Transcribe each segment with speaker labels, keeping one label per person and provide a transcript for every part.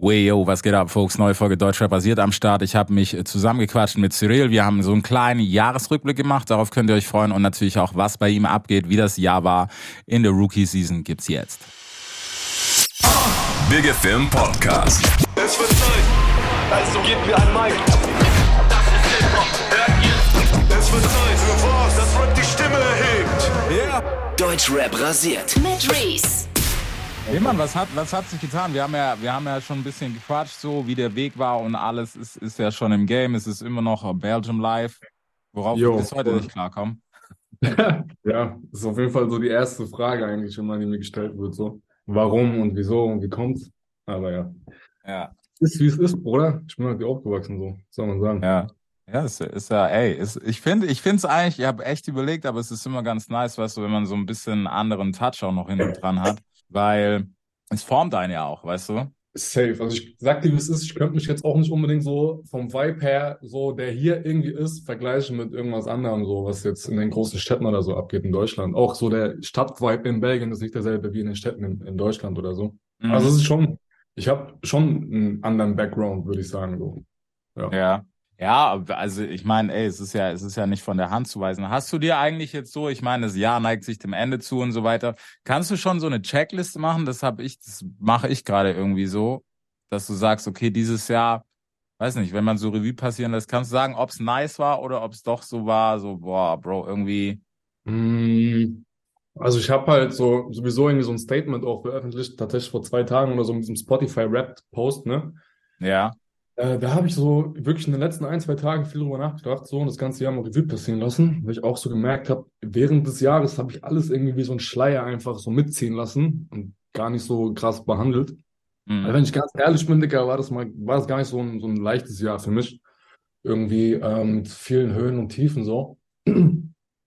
Speaker 1: Wey, yo, was geht ab, Folks? Neue Folge Deutschrap basiert am Start. Ich habe mich zusammengequatscht mit Cyril. Wir haben so einen kleinen Jahresrückblick gemacht. Darauf könnt ihr euch freuen. Und natürlich auch, was bei ihm abgeht, wie das Jahr war. In der Rookie-Season gibt's jetzt.
Speaker 2: Big Film Podcast.
Speaker 3: Es wird Zeit, also gebt mir ein Mic. Das ist Hip-Hop, hört ihr? Es wird Zeit für was, das Rap die Stimme erhebt.
Speaker 1: Yeah.
Speaker 4: Deutschrap rasiert.
Speaker 5: Mit Reese.
Speaker 1: Hey Mann, was hat, was hat sich getan? Wir haben ja, wir haben ja schon ein bisschen gequatscht, so wie der Weg war und alles ist, ist ja schon im Game. Es ist immer noch Belgium Live, worauf
Speaker 6: Jo,
Speaker 1: wir bis heute
Speaker 6: voll.
Speaker 1: nicht klarkommen.
Speaker 6: Ja, das ist auf jeden Fall so die erste Frage eigentlich, immer, die mir gestellt wird, so. Warum und wieso und wie kommt's? Aber ja.
Speaker 1: Ja.
Speaker 6: Ist wie es ist, Bruder. Ich bin halt aufgewachsen, so. Soll man sagen.
Speaker 1: Ja. Ja, ist, ist ja, ey, ist, ich finde, ich finde es eigentlich, ich habe echt überlegt, aber es ist immer ganz nice, weißt du, wenn man so ein bisschen einen anderen Touch auch noch hinten dran hat, weil es formt einen ja auch, weißt du?
Speaker 6: Safe. Also ich sag dir, wie es ist, ich könnte mich jetzt auch nicht unbedingt so vom Vibe her, so der hier irgendwie ist, vergleichen mit irgendwas anderem, so was jetzt in den großen Städten oder so abgeht in Deutschland. Auch so der Stadtvibe in Belgien ist nicht derselbe wie in den Städten in, in Deutschland oder so.
Speaker 1: Mhm.
Speaker 6: Also es ist schon, ich habe schon einen anderen Background, würde ich sagen, so.
Speaker 1: Ja. Ja, also ich meine, ey, es ist ja, es ist ja nicht von der Hand zu weisen. Hast du dir eigentlich jetzt so, ich meine, das Jahr neigt sich dem Ende zu und so weiter. Kannst du schon so eine Checkliste machen? Das habe ich, das mache ich gerade irgendwie so, dass du sagst, okay, dieses Jahr, weiß nicht, wenn man so Revue passieren lässt, kannst du sagen, ob es nice war oder ob es doch so war, so, boah, Bro, irgendwie,
Speaker 6: Mm, Also ich habe halt so sowieso irgendwie so ein Statement auch veröffentlicht, tatsächlich vor zwei Tagen oder so mit diesem Spotify Rap Post, ne?
Speaker 1: ja,
Speaker 6: Äh, da habe ich so wirklich in den letzten ein, zwei Tagen viel drüber nachgedacht, so und das ganze Jahr mal Revue passieren lassen, weil ich auch so gemerkt habe, während des Jahres habe ich alles irgendwie wie so ein Schleier einfach so mitziehen lassen und gar nicht so krass behandelt.
Speaker 1: mhm.
Speaker 6: Also wenn ich ganz ehrlich bin, Digga, war das mal, war das gar nicht so ein, so ein leichtes Jahr für mich. Irgendwie ähm, mit vielen Höhen und Tiefen so.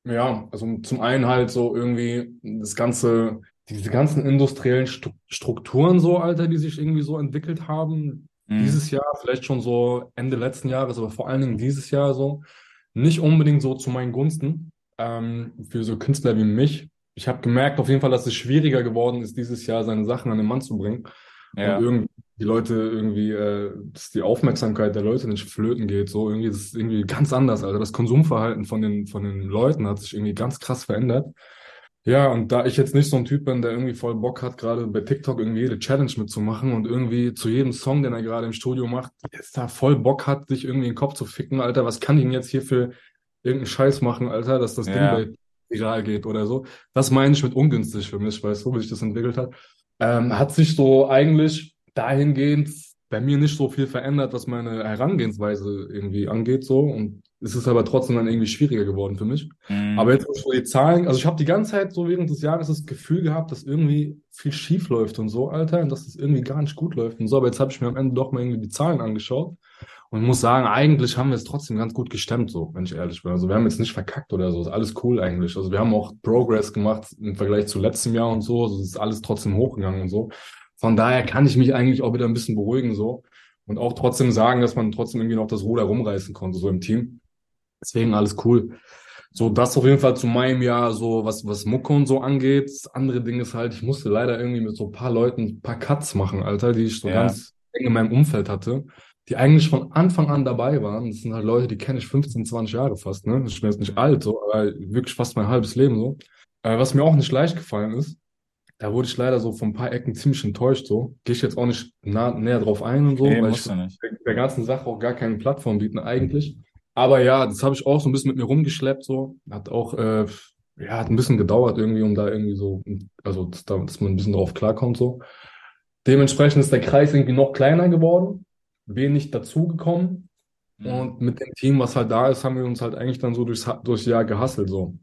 Speaker 6: Ja, also zum einen halt so irgendwie das ganze, diese ganzen industriellen Stru- Strukturen so, Alter, die sich irgendwie so entwickelt haben.
Speaker 1: Mhm.
Speaker 6: Dieses Jahr, vielleicht schon so Ende letzten Jahres, aber vor allen Dingen dieses Jahr so. Nicht unbedingt so zu meinen Gunsten, ähm, für so Künstler wie mich. Ich habe gemerkt auf jeden Fall, dass es schwieriger geworden ist, dieses Jahr seine Sachen an den Mann zu bringen.
Speaker 1: ja,
Speaker 6: Und irgendwie die Leute irgendwie, äh, dass die Aufmerksamkeit der Leute nicht flöten geht. So irgendwie, das ist irgendwie ganz anders. Also das Konsumverhalten von den, von den Leuten hat sich irgendwie ganz krass verändert. Ja, und da ich jetzt nicht so ein Typ bin, der irgendwie voll Bock hat, gerade bei TikTok irgendwie jede Challenge mitzumachen und irgendwie zu jedem Song, den er gerade im Studio macht, jetzt da voll Bock hat, sich irgendwie in den Kopf zu ficken, Alter, was kann ich denn jetzt hier für irgendeinen Scheiß machen, Alter, dass das
Speaker 1: Ja.
Speaker 6: Ding bei viral geht oder so. Das meine ich mit ungünstig für mich, weißt du, wie sich das entwickelt hat. Ähm, hat sich so eigentlich dahingehend bei mir nicht so viel verändert, was meine Herangehensweise irgendwie angeht, so. Und es ist aber trotzdem dann irgendwie schwieriger geworden für mich.
Speaker 1: mhm.
Speaker 6: Aber jetzt so die Zahlen, also ich habe die ganze Zeit so während des Jahres das Gefühl gehabt, dass irgendwie viel schief läuft und so, Alter, und dass es irgendwie gar nicht gut läuft und so. Aber jetzt habe ich mir am Ende doch mal irgendwie die Zahlen angeschaut und muss sagen, eigentlich haben wir es trotzdem ganz gut gestemmt, so, wenn ich ehrlich bin. Also wir haben jetzt nicht verkackt oder so, ist alles cool eigentlich. Also wir haben auch Progress gemacht im Vergleich zu letztem Jahr und so, also es ist alles trotzdem hochgegangen und so. Von daher kann ich mich eigentlich auch wieder ein bisschen beruhigen, so. Und auch trotzdem sagen, dass man trotzdem irgendwie noch das Ruder rumreißen konnte, so im Team. Deswegen alles cool. So, das auf jeden Fall zu meinem Jahr, so was, was Mucke und so angeht. Das andere Ding ist halt, ich musste leider irgendwie mit so ein paar Leuten ein paar Cuts machen, Alter, die ich so
Speaker 1: Ja.
Speaker 6: ganz eng in meinem Umfeld hatte, die eigentlich von Anfang an dabei waren. Das sind halt Leute, die kenne ich 15, 20 Jahre fast, ne? Ich bin jetzt nicht alt, so, aber wirklich fast mein halbes Leben so. Äh, was mir auch nicht leicht gefallen ist, da wurde ich leider so von ein paar Ecken ziemlich enttäuscht, so. Gehe ich jetzt auch nicht nah, näher drauf ein und so,
Speaker 1: nee,
Speaker 6: weil ich der, ganzen Sache auch gar keine Plattform bieten eigentlich. Aber ja, das habe ich auch so ein bisschen mit mir rumgeschleppt, so. Hat auch, äh, ja, hat ein bisschen gedauert irgendwie, um da irgendwie so, also, dass, da, dass man ein bisschen drauf klarkommt, so. Dementsprechend ist der Kreis irgendwie noch kleiner geworden, wenig dazugekommen.
Speaker 1: Mhm.
Speaker 6: Und mit dem Team, was halt da ist, haben wir uns halt eigentlich dann so durchs, durchs Jahr gehasselt, so.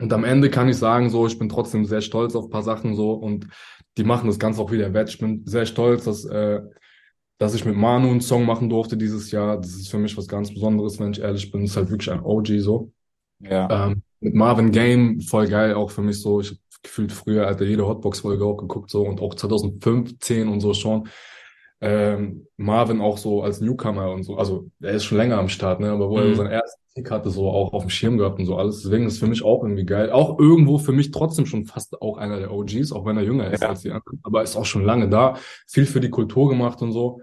Speaker 6: Und am Ende kann ich sagen, so, ich bin trotzdem sehr stolz auf ein paar Sachen, so, und die machen das Ganze auch wieder wett. Ich bin sehr stolz, dass, äh, dass ich mit Manu einen Song machen durfte dieses Jahr. Das ist für mich was ganz Besonderes, wenn ich ehrlich bin. Das ist halt wirklich ein OG, so.
Speaker 1: Ja.
Speaker 6: Ähm, mit Marvin Game, voll geil, auch für mich so. Ich gefühlt früher, Alter, jede Hotbox-Folge auch geguckt, so, und auch 2015 und so schon. ähm, Marvin auch so als Newcomer und so, also er ist schon länger am Start, ne, aber wo er
Speaker 1: Mhm.
Speaker 6: seinen ersten Sieg hatte, so auch auf dem Schirm gehabt und so alles. Deswegen ist es für mich auch irgendwie geil. Auch irgendwo für mich trotzdem schon fast auch einer der OGs, auch wenn er jünger ist
Speaker 1: Ja.
Speaker 6: als die anderen, aber ist auch schon lange da, viel für die Kultur gemacht und so.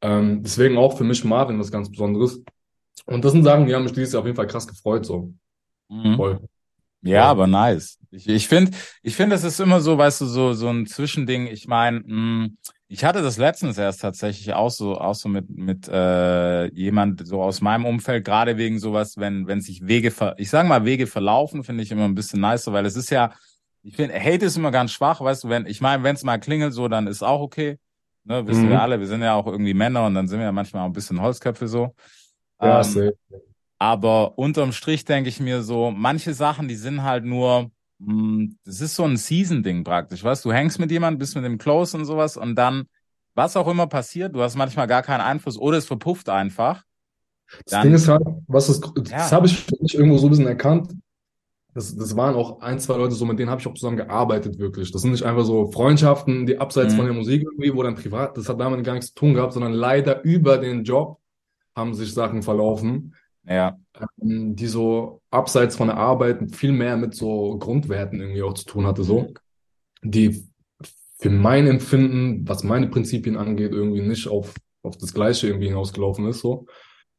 Speaker 6: Ähm, deswegen auch für mich Marvin was ganz Besonderes. Und das sind Sachen, die haben mich dieses Jahr auf jeden Fall krass gefreut, so.
Speaker 1: Mhm.
Speaker 6: Voll.
Speaker 1: Ja,
Speaker 6: Ja.
Speaker 1: aber nice. Ich, ich finde, ich finde, es ist immer so, weißt du, so, so ein Zwischending. Ich meine, ich hatte das letztens erst tatsächlich auch so, auch so mit, mit äh, jemand so aus meinem Umfeld, gerade wegen sowas, wenn, wenn sich Wege, ver ich sage mal, Wege verlaufen, finde ich immer ein bisschen nicer, weil es ist ja, ich finde, Hate ist immer ganz schwach, weißt du, wenn, ich meine, wenn es mal klingelt, so, dann ist auch okay. Ne, wissen
Speaker 6: Mhm.
Speaker 1: wir alle, wir sind ja auch irgendwie Männer und dann sind wir ja manchmal auch ein bisschen Holzköpfe so.
Speaker 6: Ja,
Speaker 1: Ähm, aber unterm Strich denke ich mir so, manche Sachen, die sind halt nur, das ist so ein Season-Ding praktisch, weißt du, hängst mit jemandem, bist mit dem close und sowas und dann, was auch immer passiert, du hast manchmal gar keinen Einfluss oder es verpufft einfach.
Speaker 6: Das
Speaker 1: Dann-
Speaker 6: Ding ist halt, was das
Speaker 1: Ja.
Speaker 6: habe ich irgendwo so ein bisschen erkannt. Das, das waren auch ein, zwei Leute, so mit denen habe ich auch zusammen gearbeitet, wirklich. Das sind nicht einfach so Freundschaften, die abseits
Speaker 1: Mhm.
Speaker 6: von der Musik irgendwie, wo dann privat, das hat damit gar nichts zu tun gehabt, sondern leider über den Job haben sich Sachen verlaufen,
Speaker 1: Ja,
Speaker 6: ähm, die so abseits von der Arbeit viel mehr mit so Grundwerten irgendwie auch zu tun hatte, so. Die für mein Empfinden, was meine Prinzipien angeht, irgendwie nicht auf, auf das Gleiche irgendwie hinausgelaufen ist, so.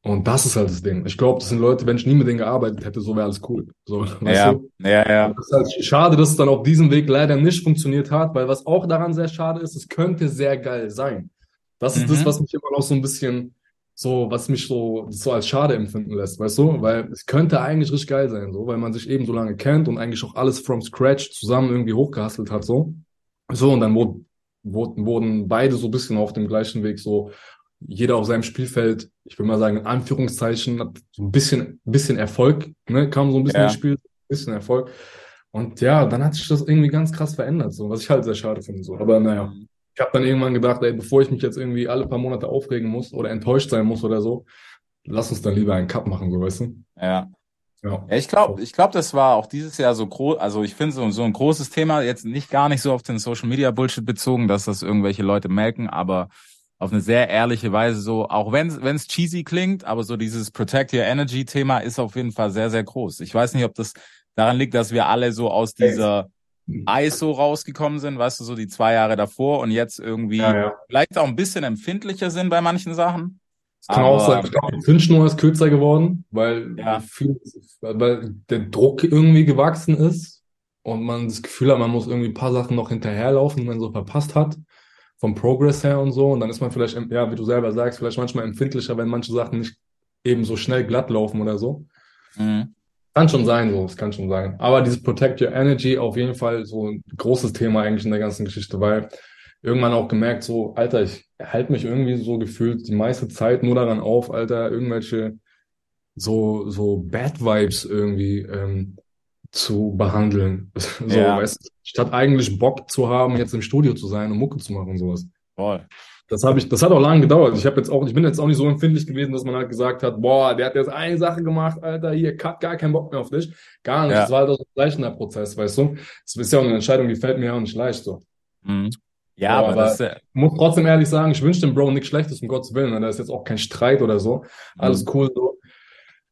Speaker 6: Und das ist halt das Ding. Ich glaube, das sind Leute, wenn ich nie mit denen gearbeitet hätte, so wäre alles cool. So,
Speaker 1: ja,
Speaker 6: du?
Speaker 1: ja, ja,
Speaker 6: es ist halt schade, dass es dann auf diesem Weg leider nicht funktioniert hat, weil was auch daran sehr schade ist, es könnte sehr geil sein. Das ist das,
Speaker 1: Mhm.
Speaker 6: was mich immer noch so ein bisschen so, was mich so, so als schade empfinden lässt, weißt du? Weil es könnte eigentlich richtig geil sein, so, weil man sich eben so lange kennt und eigentlich auch alles from scratch zusammen irgendwie hochgehustelt hat, so. So, und dann wurde, wurden, wurden beide so ein bisschen auf dem gleichen Weg so, jeder auf seinem Spielfeld, ich will mal sagen, in Anführungszeichen, hat so ein bisschen, bisschen Erfolg, ne, kam so ein bisschen
Speaker 1: Ja.
Speaker 6: ins Spiel, ein bisschen Erfolg. Und ja, dann hat sich das irgendwie ganz krass verändert, so, was ich halt sehr schade finde, so. Aber naja, ich habe dann irgendwann gedacht, ey, bevor ich mich jetzt irgendwie alle paar Monate aufregen muss oder enttäuscht sein muss oder so, lass uns dann lieber einen Cut machen, so, weißt du?
Speaker 1: ja.
Speaker 6: Ja.
Speaker 1: Ja, ich glaube, ich glaube, das war auch dieses Jahr so groß, also ich finde so, so ein großes Thema, jetzt nicht gar nicht so auf den Social Media Bullshit bezogen, dass das irgendwelche Leute melken, aber auf eine sehr ehrliche Weise so, auch wenn wenn es cheesy klingt, aber so dieses Protect Your Energy Thema ist auf jeden Fall sehr, sehr groß. Ich weiß nicht, ob das daran liegt, dass wir alle so aus dieser ISO rausgekommen sind, weißt du, so die zwei Jahre davor und jetzt irgendwie
Speaker 6: Ja, ja.
Speaker 1: vielleicht auch ein bisschen empfindlicher sind bei manchen Sachen.
Speaker 6: Es kann auch
Speaker 1: Aber-
Speaker 6: sein, ich glaube, die Zündschnur ist kürzer geworden, weil,
Speaker 1: Ja.
Speaker 6: viel, weil der Druck irgendwie gewachsen ist und man das Gefühl hat, man muss irgendwie ein paar Sachen noch hinterherlaufen, die man so verpasst hat, vom Progress her und so. Und dann ist man vielleicht, ja, wie du selber sagst, vielleicht manchmal empfindlicher, wenn manche Sachen nicht eben so schnell glatt laufen oder so.
Speaker 1: Mhm.
Speaker 6: Kann schon sein, so, es kann schon sein. Aber dieses Protect Your Energy auf jeden Fall so ein großes Thema eigentlich in der ganzen Geschichte, weil irgendwann auch gemerkt, so, Alter, ich halte mich irgendwie so gefühlt die meiste Zeit nur daran auf, Alter, irgendwelche so, so Bad Vibes irgendwie ähm, zu behandeln. So,
Speaker 1: Ja.
Speaker 6: weißt du, statt eigentlich Bock zu haben, jetzt im Studio zu sein und Mucke zu machen und sowas.
Speaker 1: Voll.
Speaker 6: Das habe ich, das hat auch lange gedauert. Ich habe jetzt auch, ich bin jetzt auch nicht so empfindlich gewesen, dass man halt gesagt hat, boah, der hat jetzt eine Sache gemacht, Alter, hier, cut, gar keinen Bock mehr auf dich. Gar nicht.
Speaker 1: Ja.
Speaker 6: Das war halt auch so ein leichter Prozess, weißt du? Das ist ja auch eine Entscheidung, die fällt mir ja auch nicht leicht so.
Speaker 1: Mhm. Ja, aber,
Speaker 6: aber-
Speaker 1: das, äh,
Speaker 6: Ich muss trotzdem ehrlich sagen, ich wünsche dem Bro nichts Schlechtes, um Gottes Willen. ne? Da ist jetzt auch kein Streit oder so. Alles
Speaker 1: Mhm.
Speaker 6: cool so.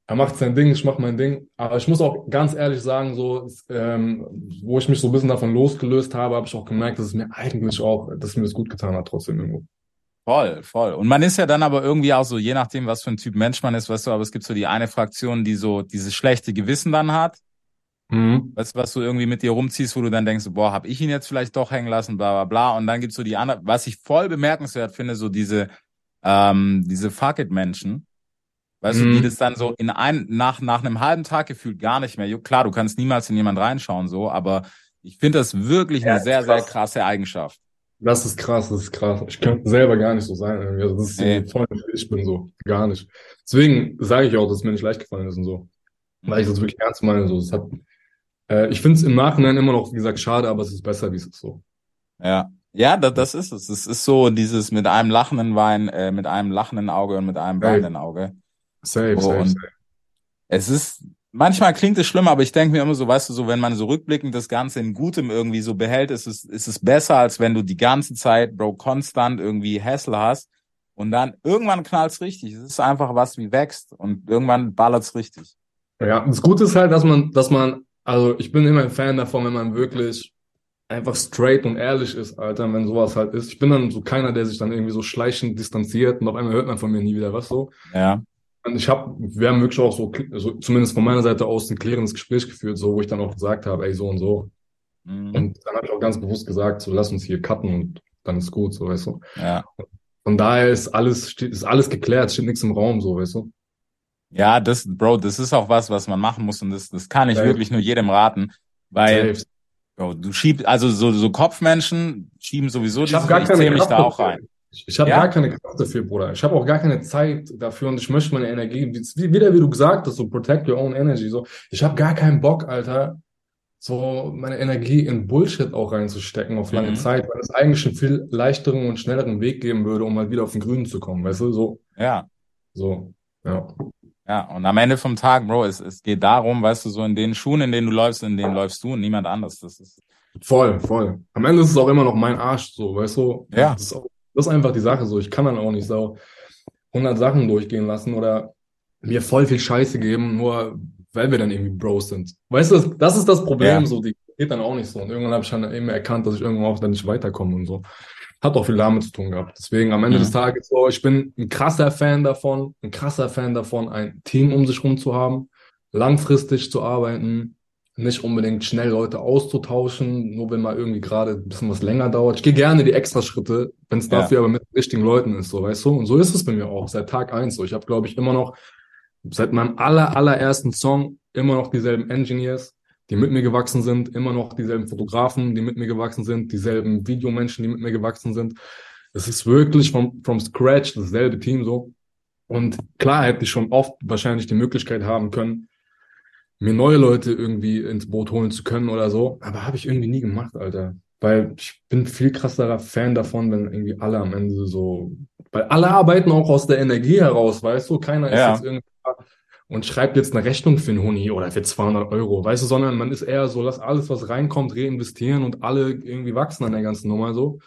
Speaker 6: Er macht sein Ding, ich mache mein Ding. Aber ich muss auch ganz ehrlich sagen, so, ähm, wo ich mich so ein bisschen davon losgelöst habe, habe ich auch gemerkt, dass es mir eigentlich auch, dass mir das gut getan hat, trotzdem irgendwo.
Speaker 1: Voll, voll. Und man ist ja dann aber irgendwie auch so, je nachdem, was für ein Typ Mensch man ist, weißt du, aber es gibt so die eine Fraktion, die so dieses schlechte Gewissen dann hat,
Speaker 6: Mhm.
Speaker 1: weißt du, was du irgendwie mit dir rumziehst, wo du dann denkst, boah, hab ich ihn jetzt vielleicht doch hängen lassen, bla bla bla. Und dann gibt's so die andere, was ich voll bemerkenswert finde, so diese, ähm, diese Fuck it Menschen. Weißt du,
Speaker 6: Mhm.
Speaker 1: die das dann so in ein, nach, nach einem halben Tag gefühlt gar nicht mehr. Klar, du kannst niemals in jemand reinschauen, so, aber ich finde das wirklich
Speaker 6: Ja,
Speaker 1: eine sehr, sehr
Speaker 6: krass.
Speaker 1: krasse Eigenschaft.
Speaker 6: Das ist krass, das ist krass. Ich könnte selber gar nicht so sein. Irgendwie. Also das ist
Speaker 1: Nee.
Speaker 6: voll, ich bin so. Gar nicht. Deswegen sage ich auch, dass es mir nicht leicht gefallen ist und so. Weil ich das wirklich ernst meine. So. Es hat, äh, ich finde es im Nachhinein immer noch, wie gesagt, schade, aber es ist besser, wie es ist so.
Speaker 1: Ja, ja, das, das ist es. Es ist so dieses mit einem lachenden Wein, äh, mit einem lachenden Auge und mit einem weinenden Auge.
Speaker 6: Safe,
Speaker 1: Oh,
Speaker 6: safe, safe.
Speaker 1: Es ist, manchmal klingt es schlimm, aber ich denke mir immer so, weißt du, so wenn man so rückblickend das Ganze in Gutem irgendwie so behält, ist es, ist es besser, als wenn du die ganze Zeit, Bro, konstant irgendwie Hassel hast und dann irgendwann knallt's richtig. Es ist einfach was wie wächst und irgendwann ballert's richtig.
Speaker 6: Ja, das Gute ist halt, dass man, dass man, also ich bin immer ein Fan davon, wenn man wirklich einfach straight und ehrlich ist, Alter, wenn sowas halt ist. Ich bin dann so keiner, der sich dann irgendwie so schleichend distanziert und auf einmal hört man von mir nie wieder was so.
Speaker 1: Ja.
Speaker 6: Und ich habe, wir haben wirklich auch so, so, zumindest von meiner Seite aus, ein klärendes Gespräch geführt, so, wo ich dann auch gesagt habe, ey, so und so.
Speaker 1: Mhm.
Speaker 6: Und dann habe ich auch ganz bewusst gesagt, so, lass uns hier cutten und dann ist gut, so, weißt du.
Speaker 1: Ja.
Speaker 6: Von daher ist alles, steht, ist alles geklärt, steht nichts im Raum, so, weißt du.
Speaker 1: Ja, das, Bro, das ist auch was, was man machen muss und das, das kann ich
Speaker 6: Safe.
Speaker 1: wirklich nur jedem raten, weil,
Speaker 6: Safe.
Speaker 1: Bro, du schiebst, also so, so Kopfmenschen schieben sowieso
Speaker 6: Ich
Speaker 1: dieses-
Speaker 6: gar
Speaker 1: ich
Speaker 6: keine
Speaker 1: zähl mich da auch rein.
Speaker 6: Ich, ich habe
Speaker 1: Ja?
Speaker 6: gar keine Kraft dafür, Bruder. Ich habe auch gar keine Zeit dafür und ich möchte meine Energie, wie, wieder wie du gesagt hast, so protect your own energy. So, ich habe gar keinen Bock, Alter, so meine Energie in Bullshit auch reinzustecken auf lange
Speaker 1: Mhm.
Speaker 6: Zeit, weil es eigentlich einen viel leichteren und schnelleren Weg geben würde, um halt wieder auf den Grünen zu kommen, weißt du? So,
Speaker 1: Ja.
Speaker 6: so, ja.
Speaker 1: Ja, und am Ende vom Tag, Bro, es, es geht darum, weißt du, so in den Schuhen, in denen du läufst, in denen läufst du und niemand anders. Das ist,
Speaker 6: Voll, voll. Am Ende ist es auch immer noch mein Arsch, so, weißt du?
Speaker 1: Ja.
Speaker 6: Das ist, auch, das ist einfach die Sache so. Ich kann dann auch nicht so 100 Sachen durchgehen lassen oder mir voll viel Scheiße geben, nur weil wir dann irgendwie Bros sind. Weißt du, das, ist das Problem
Speaker 1: Ja.
Speaker 6: so. Die geht dann auch nicht so. Und irgendwann habe ich dann eben erkannt, dass ich irgendwann auch dann nicht weiterkomme und so. Hat auch viel damit zu tun gehabt. Deswegen am Ende
Speaker 1: Mhm.
Speaker 6: des Tages so, ich bin ein krasser Fan davon, ein krasser Fan davon, ein Team um sich rum zu haben, langfristig zu arbeiten, nicht unbedingt schnell Leute auszutauschen, nur wenn mal irgendwie gerade ein bisschen was länger dauert. Ich gehe gerne die Extraschritte, wenn es
Speaker 1: Ja.
Speaker 6: dafür aber mit richtigen Leuten ist, so weißt du. Und so ist es bei mir auch seit Tag eins so. Ich habe, glaube ich, immer noch seit meinem aller allerersten Song immer noch dieselben Engineers, die mit mir gewachsen sind, immer noch dieselben Fotografen, die mit mir gewachsen sind, dieselben Videomenschen, die mit mir gewachsen sind. Es ist wirklich vom, from scratch dasselbe Team so. Und klar hätte ich schon oft wahrscheinlich die Möglichkeit haben können, mir neue Leute irgendwie ins Boot holen zu können oder so. Aber habe ich irgendwie nie gemacht, Alter. Weil ich bin viel krasserer Fan davon, wenn irgendwie alle am Ende so, weil alle arbeiten auch aus der Energie heraus, weißt du? Keiner ist
Speaker 1: Ja.
Speaker 6: jetzt irgendwie und schreibt jetzt eine Rechnung für einen Huni oder für 200 Euro, weißt du, sondern man ist eher so, lass alles, was reinkommt, reinvestieren und alle irgendwie wachsen an der ganzen Nummer so.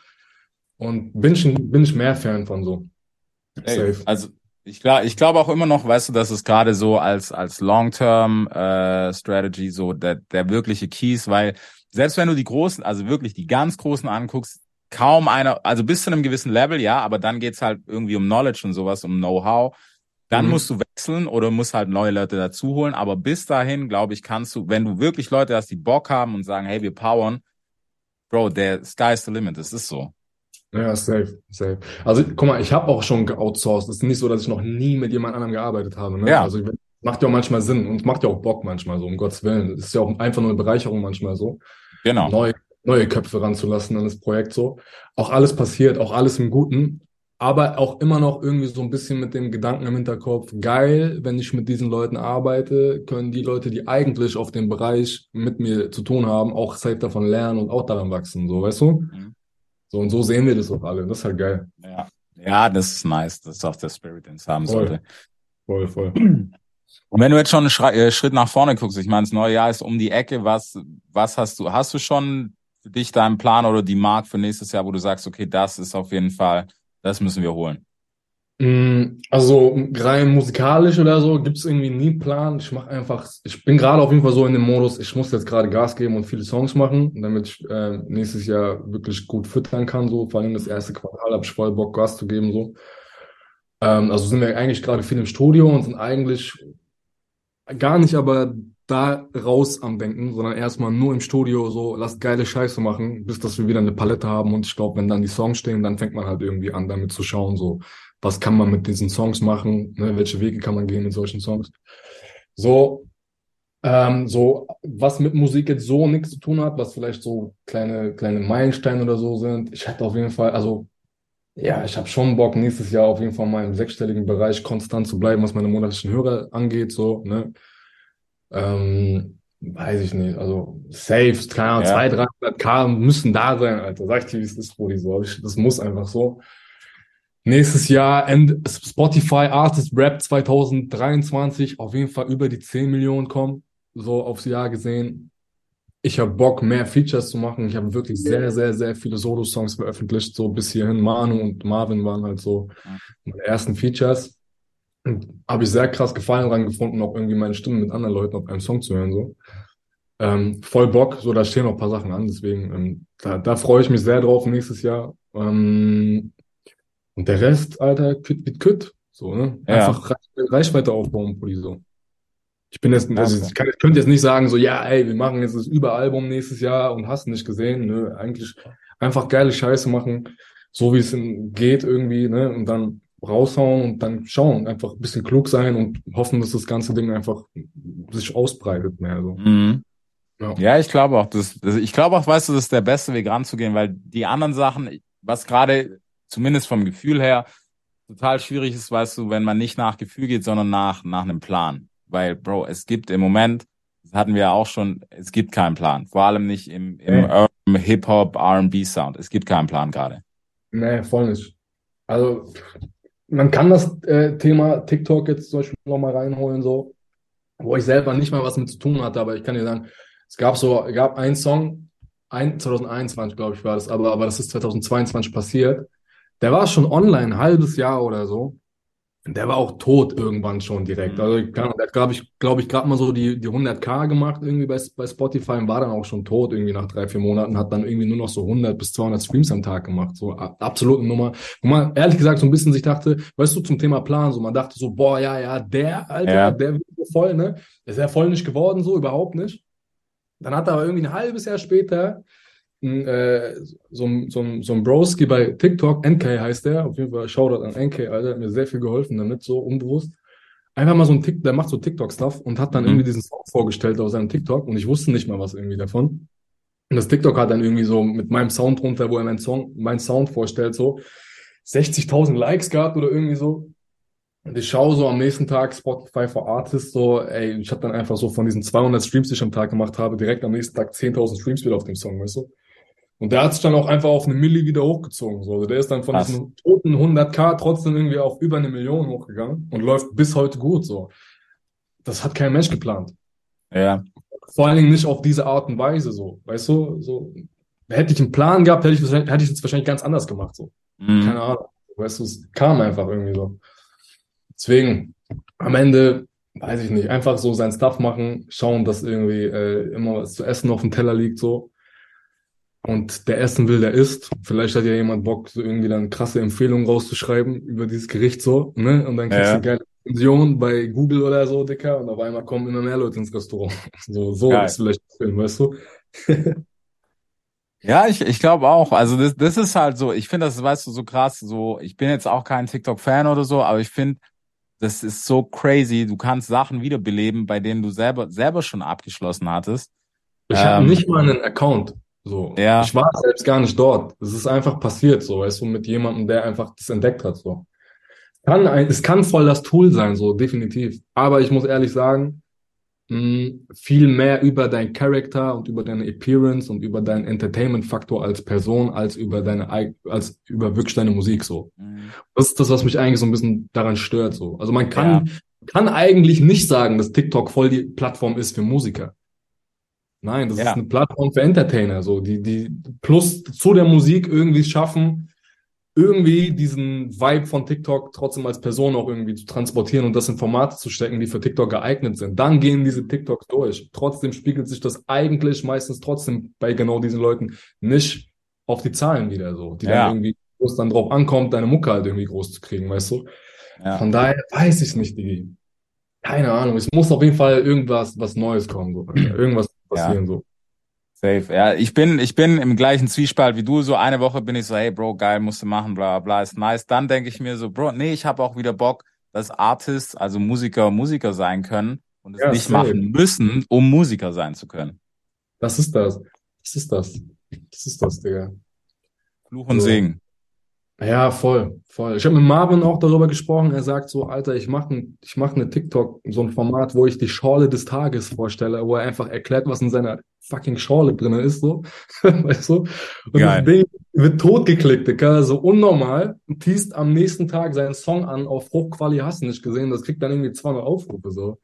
Speaker 6: Und bin ich, bin ich mehr Fan von so.
Speaker 1: Ey,
Speaker 6: Safe.
Speaker 1: also ich glaube ich glaube auch immer noch, weißt du, dass es gerade so als als Long-Term äh, Strategy so der der wirkliche Key ist, weil selbst wenn du die großen, also wirklich die ganz großen anguckst, kaum einer, also bis zu einem gewissen Level, ja, aber dann geht's halt irgendwie um Knowledge und sowas, um Know-how. Dann
Speaker 6: Mhm.
Speaker 1: musst du wechseln oder musst halt neue Leute dazu holen. Aber bis dahin, glaube ich, kannst du, wenn du wirklich Leute hast, die Bock haben und sagen, hey, wir powern, Bro, der sky's the limit. Das ist so.
Speaker 6: Ja, safe, safe. Also, guck mal, ich habe auch schon geoutsourced. Es ist nicht so, dass ich noch nie mit jemand anderem gearbeitet habe. Ne?
Speaker 1: Ja.
Speaker 6: Also, macht ja auch manchmal Sinn und macht ja auch Bock manchmal so, um Gottes Willen. Es ist ja auch einfach nur eine Bereicherung manchmal so,
Speaker 1: Genau.
Speaker 6: neue, neue Köpfe ranzulassen an das Projekt so. Auch alles passiert, auch alles im Guten, aber auch immer noch irgendwie so ein bisschen mit dem Gedanken im Hinterkopf, geil, wenn ich mit diesen Leuten arbeite, können die Leute, die eigentlich auf dem Bereich mit mir zu tun haben, auch safe davon lernen und auch daran wachsen, so, weißt du?
Speaker 1: Mhm.
Speaker 6: So, und so sehen wir das auch alle. Das ist halt geil.
Speaker 1: Ja. Ja, das ist nice. Das ist auch der Spirit, den es haben
Speaker 6: Voll.
Speaker 1: sollte.
Speaker 6: Voll, voll.
Speaker 1: Und wenn du jetzt schon einen Schra äh, Schritt nach vorne guckst, ich meine, das neue Jahr ist um die Ecke, was, was hast du, hast du schon für dich deinen Plan oder die Mark für nächstes Jahr, wo du sagst, okay, das ist auf jeden Fall, das müssen wir holen?
Speaker 6: Mm, Also rein musikalisch oder so gibt es irgendwie nie einen Plan. Ich mache einfach, ich bin gerade auf jeden Fall so in dem Modus, ich muss jetzt gerade Gas geben und viele Songs machen, damit ich äh, nächstes Jahr wirklich gut füttern kann. So, vor allem das erste Quartal habe ich voll Bock, Gas zu geben. So. Ähm, also sind wir eigentlich gerade viel im Studio und sind eigentlich gar nicht aber da raus am Denken, sondern erstmal nur im Studio so, lasst geile Scheiße machen, bis dass wir wieder eine Palette haben. Und ich glaube, wenn dann die Songs stehen, dann fängt man halt irgendwie an, damit zu schauen, so, was kann man mit diesen Songs machen, ne? welche Wege kann man gehen mit solchen Songs. So, ähm, so, was mit Musik jetzt so nichts zu tun hat, was vielleicht so kleine, kleine Meilensteine oder so sind. Ich hätte auf jeden Fall, also, ja, ich habe schon Bock, nächstes Jahr auf jeden Fall mal im sechsstelligen Bereich konstant zu bleiben, was meine monatlichen Hörer angeht, so, ne? Ähm, weiß ich nicht, also safe, keine Ahnung,
Speaker 1: Ja.
Speaker 6: 200, 300 K müssen da sein, Alter. Sag ich dir, wie es ist, Brudi, so. Ich, das muss einfach so. Nächstes Jahr End, Spotify Artist Rap 2023 auf jeden Fall über die 10 Millionen kommen, so aufs Jahr gesehen. Ich habe Bock, mehr Features zu machen. Ich habe wirklich sehr, sehr, sehr viele Solo-Songs veröffentlicht, so bis hierhin. Manu und Marvin waren halt so meine ersten Features. Habe ich sehr krass Gefallen dran gefunden, auch irgendwie meine Stimme mit anderen Leuten auf einem Song zu hören, so. Ähm, voll Bock, so da stehen noch ein paar Sachen an, deswegen ähm, da, da freue ich mich sehr drauf nächstes Jahr. Ähm, und der Rest, Alter, kütt mit kütt, so, ne?
Speaker 1: Ja.
Speaker 6: Einfach Reich- Reichweite aufbauen, Pulli, so. Ich bin jetzt,
Speaker 1: Ja,
Speaker 6: also ich, kann, ich könnte jetzt nicht sagen, so, ja, ey, wir machen jetzt das Überalbum nächstes Jahr und hast nicht gesehen, ne? Eigentlich einfach geile Scheiße machen, so wie es geht irgendwie, ne? Und dann raushauen und dann schauen, einfach ein bisschen klug sein und hoffen, dass das ganze Ding einfach sich ausbreitet mehr, so.
Speaker 1: Mhm.
Speaker 6: Ja.
Speaker 1: Ja, ich glaube auch, das, das, ich glaube auch, weißt du, das ist der beste Weg ranzugehen, weil die anderen Sachen, was gerade zumindest vom Gefühl her total schwierig ist, weißt du, wenn man nicht nach Gefühl geht, sondern nach, nach einem Plan. Weil, Bro, es gibt im Moment, das hatten wir ja auch schon, es gibt keinen Plan. Vor allem nicht im, im
Speaker 6: Nee.
Speaker 1: Hip-Hop, R&B-Sound. Es gibt keinen Plan gerade.
Speaker 6: Nee, voll nicht. Also, man kann das äh, Thema TikTok jetzt zum Beispiel nochmal reinholen, so, wo ich selber nicht mal was mit zu tun hatte, aber ich kann dir sagen, es gab so, gab einen Song, ein, 2021, glaube ich, war das, aber, aber das ist 2022 passiert. Der war schon online, ein halbes Jahr oder so. Der war auch tot irgendwann schon direkt.
Speaker 1: Mhm.
Speaker 6: Also, ich kann- der hat, glaube ich, glaube ich, gerade mal so die, die 100k gemacht irgendwie bei, bei Spotify und war dann auch schon tot irgendwie nach drei, vier Monaten, hat dann irgendwie nur noch so 100 bis 200 Streams am Tag gemacht. So absolute Nummer. Wo man ehrlich gesagt so ein bisschen sich dachte, weißt du, zum Thema Plan, so man dachte so, boah, ja, ja, der, Alter,
Speaker 1: Ja.
Speaker 6: der wird so voll, ne? Ist ja voll nicht geworden, so überhaupt nicht. Dann hat er aber irgendwie ein halbes Jahr später äh, so, ein- so, so ein Broski bei TikTok, NK heißt der, auf jeden Fall Shoutout an NK, Alter, hat mir sehr viel geholfen damit, so unbewusst. Einfach mal so ein Tick, der macht so TikTok-Stuff und hat dann
Speaker 1: Mhm.
Speaker 6: irgendwie diesen Song vorgestellt auf seinem TikTok und ich wusste nicht mal was irgendwie davon. Und das TikTok hat dann irgendwie so mit meinem Sound drunter, wo er meinen Song, meinen Sound vorstellt, so 60.000 Likes gehabt oder irgendwie so. Und ich schaue so am nächsten Tag Spotify for Artists so, ey, ich habe dann einfach so von diesen 200 Streams, die ich am Tag gemacht habe, direkt am nächsten Tag 10.000 Streams wieder auf dem Song, weißt du? Und der hat sich dann auch einfach auf eine Milli wieder hochgezogen. So. Also der ist dann von
Speaker 1: Krass.
Speaker 6: diesen toten 100k trotzdem irgendwie auf über eine Million hochgegangen und läuft bis heute gut. So. Das hat kein Mensch geplant.
Speaker 1: Ja,
Speaker 6: Vor allen Dingen nicht auf diese Art und Weise. So. Weißt du? So. Hätte ich einen Plan gehabt, hätte ich, wahrscheinlich- hätte ich es wahrscheinlich ganz anders gemacht. So.
Speaker 1: mhm.
Speaker 6: Keine Ahnung. Weißt du, es kam einfach irgendwie so. Deswegen, am Ende, weiß ich nicht, einfach so sein Stuff machen, schauen, dass irgendwie äh, immer was zu essen auf dem Teller liegt, so. Und der essen will, der isst. Vielleicht hat ja jemand Bock, so irgendwie dann krasse Empfehlungen rauszuschreiben über dieses Gericht so, ne? Und dann kriegst
Speaker 1: Ja.
Speaker 6: du eine geile Rezension bei Google oder so, Dicker, und auf einmal kommen immer mehr Leute ins Restaurant. So, so
Speaker 1: Geil.
Speaker 6: ist vielleicht Film, weißt du?
Speaker 1: Ja, ich, ich glaube auch. Also das, das ist halt so, ich finde das, weißt du, so krass, so, ich bin jetzt auch kein TikTok-Fan oder so, aber ich finde, das ist so crazy. Du kannst Sachen wiederbeleben, bei denen du selber, selber schon abgeschlossen hattest.
Speaker 6: Ich
Speaker 1: Ähm,
Speaker 6: nicht mal einen Account. So.
Speaker 1: Ja.
Speaker 6: Ich war selbst gar nicht dort. Es ist einfach passiert, so, weißt du, mit jemandem, der einfach das entdeckt hat, so. Kann ein, es kann voll das Tool sein, so, definitiv. Aber ich muss ehrlich sagen, mh, viel mehr über dein Charakter und über deine Appearance und über deinen Entertainment-Faktor als Person, als über deine, als über wirklich deine Musik, so.
Speaker 1: Mhm.
Speaker 6: Das ist das, was mich eigentlich so ein bisschen daran stört, so. Also man kann, kann eigentlich nicht sagen, dass TikTok voll die Plattform ist für Musiker. Nein, das
Speaker 1: Ja.
Speaker 6: ist eine Plattform für Entertainer, so, die, die plus zu der Musik irgendwie schaffen, irgendwie diesen Vibe von TikTok trotzdem als Person auch irgendwie zu transportieren und das in Formate zu stecken, die für TikTok geeignet sind. Dann gehen diese TikToks durch. Trotzdem spiegelt sich das eigentlich meistens trotzdem bei genau diesen Leuten nicht auf die Zahlen wieder so, die
Speaker 1: Ja.
Speaker 6: dann irgendwie, wo es dann drauf ankommt, deine Mucke halt irgendwie groß zu kriegen, weißt du?
Speaker 1: Ja.
Speaker 6: Von daher weiß ich nicht, Digi. Keine Ahnung. Es muss auf jeden Fall irgendwas, was Neues kommen, so. Irgendwas passieren, so.
Speaker 1: Safe. Ja, ich bin, ich bin im gleichen Zwiespalt wie du. So eine Woche bin ich so, hey Bro, geil, musst du machen, bla bla, bla, ist nice. Dann denke ich mir so, Bro, nee, ich habe auch wieder Bock, dass Artists, also Musiker, Musiker sein können und es
Speaker 6: Ja,
Speaker 1: nicht
Speaker 6: safe.
Speaker 1: machen müssen, um Musiker sein zu können.
Speaker 6: Das ist das. Das ist das. Das ist das, Digga.
Speaker 1: Fluch und
Speaker 6: So.
Speaker 1: Segen.
Speaker 6: Ja, voll, voll. Ich habe mit Marvin auch darüber gesprochen. Er sagt so, Alter, ich mache ein, ich mach eine TikTok, so ein Format, wo ich die Schorle des Tages vorstelle, wo er einfach erklärt, was in seiner fucking Schorle drin ist, so. weißt du? Und
Speaker 1: Geil.
Speaker 6: das Ding wird totgeklickt, Digga, so unnormal. Und teast am nächsten Tag seinen Song an auf Hochquali, hast du nicht gesehen, das kriegt dann irgendwie 200 Aufrufe, so.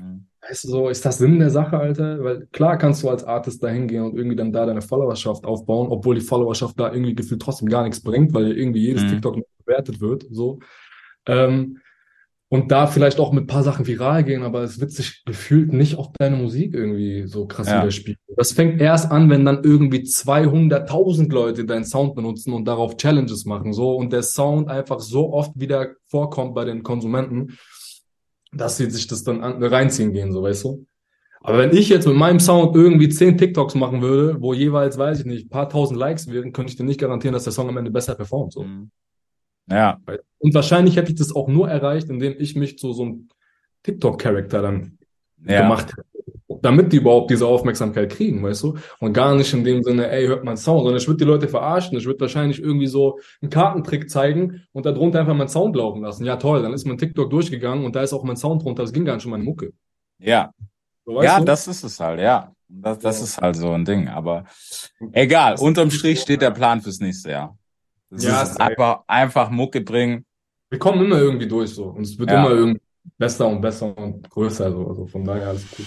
Speaker 1: Mhm.
Speaker 6: Weißt du, so, ist das Sinn der Sache, Alter? Weil klar kannst du als Artist da hingehen und irgendwie dann da deine Followerschaft aufbauen, obwohl die Followerschaft da irgendwie gefühlt trotzdem gar nichts bringt, weil irgendwie jedes
Speaker 1: Mhm.
Speaker 6: TikTok noch bewertet wird, so. Ähm, und da vielleicht auch mit ein paar Sachen viral gehen, aber es wird sich gefühlt nicht auf deine Musik irgendwie so krass
Speaker 1: Ja.
Speaker 6: widerspiegeln. Das fängt erst an, wenn dann irgendwie 200.000 Leute deinen Sound benutzen und darauf Challenges machen, so, und der Sound einfach so oft wieder vorkommt bei den Konsumenten, dass sie sich das dann an, reinziehen gehen, so, weißt du? Aber wenn ich jetzt mit meinem Sound irgendwie 10 TikToks machen würde, wo jeweils, weiß ich nicht, ein paar tausend Likes wären, könnte ich dir nicht garantieren, dass der Song am Ende besser performt, so.
Speaker 1: Mhm. Ja,
Speaker 6: Und wahrscheinlich hätte ich das auch nur erreicht, indem ich mich zu so einem TikTok-Charakter dann
Speaker 1: ja.
Speaker 6: gemacht hätte. Damit die überhaupt diese Aufmerksamkeit kriegen, weißt du? Und gar nicht in dem Sinne, ey, hört mein Sound, sondern ich würde die Leute verarschen. Ich würde wahrscheinlich irgendwie so einen Kartentrick zeigen und darunter einfach meinen Sound laufen lassen. Ja, toll, dann ist mein TikTok durchgegangen und da ist auch mein Sound drunter. Das ging gar nicht um meine Mucke.
Speaker 1: Ja,
Speaker 6: So,
Speaker 1: ja,
Speaker 6: du?
Speaker 1: das ist es halt, ja. Das, das
Speaker 6: Ja.
Speaker 1: ist halt so ein Ding. Aber egal, unterm Strich steht der Plan fürs nächste Jahr. Das
Speaker 6: Ja,
Speaker 1: ist einfach, einfach Mucke bringen.
Speaker 6: Wir kommen immer irgendwie durch so. Und es wird
Speaker 1: Ja.
Speaker 6: immer irgendwie besser und besser und größer. So. Also von daher alles gut.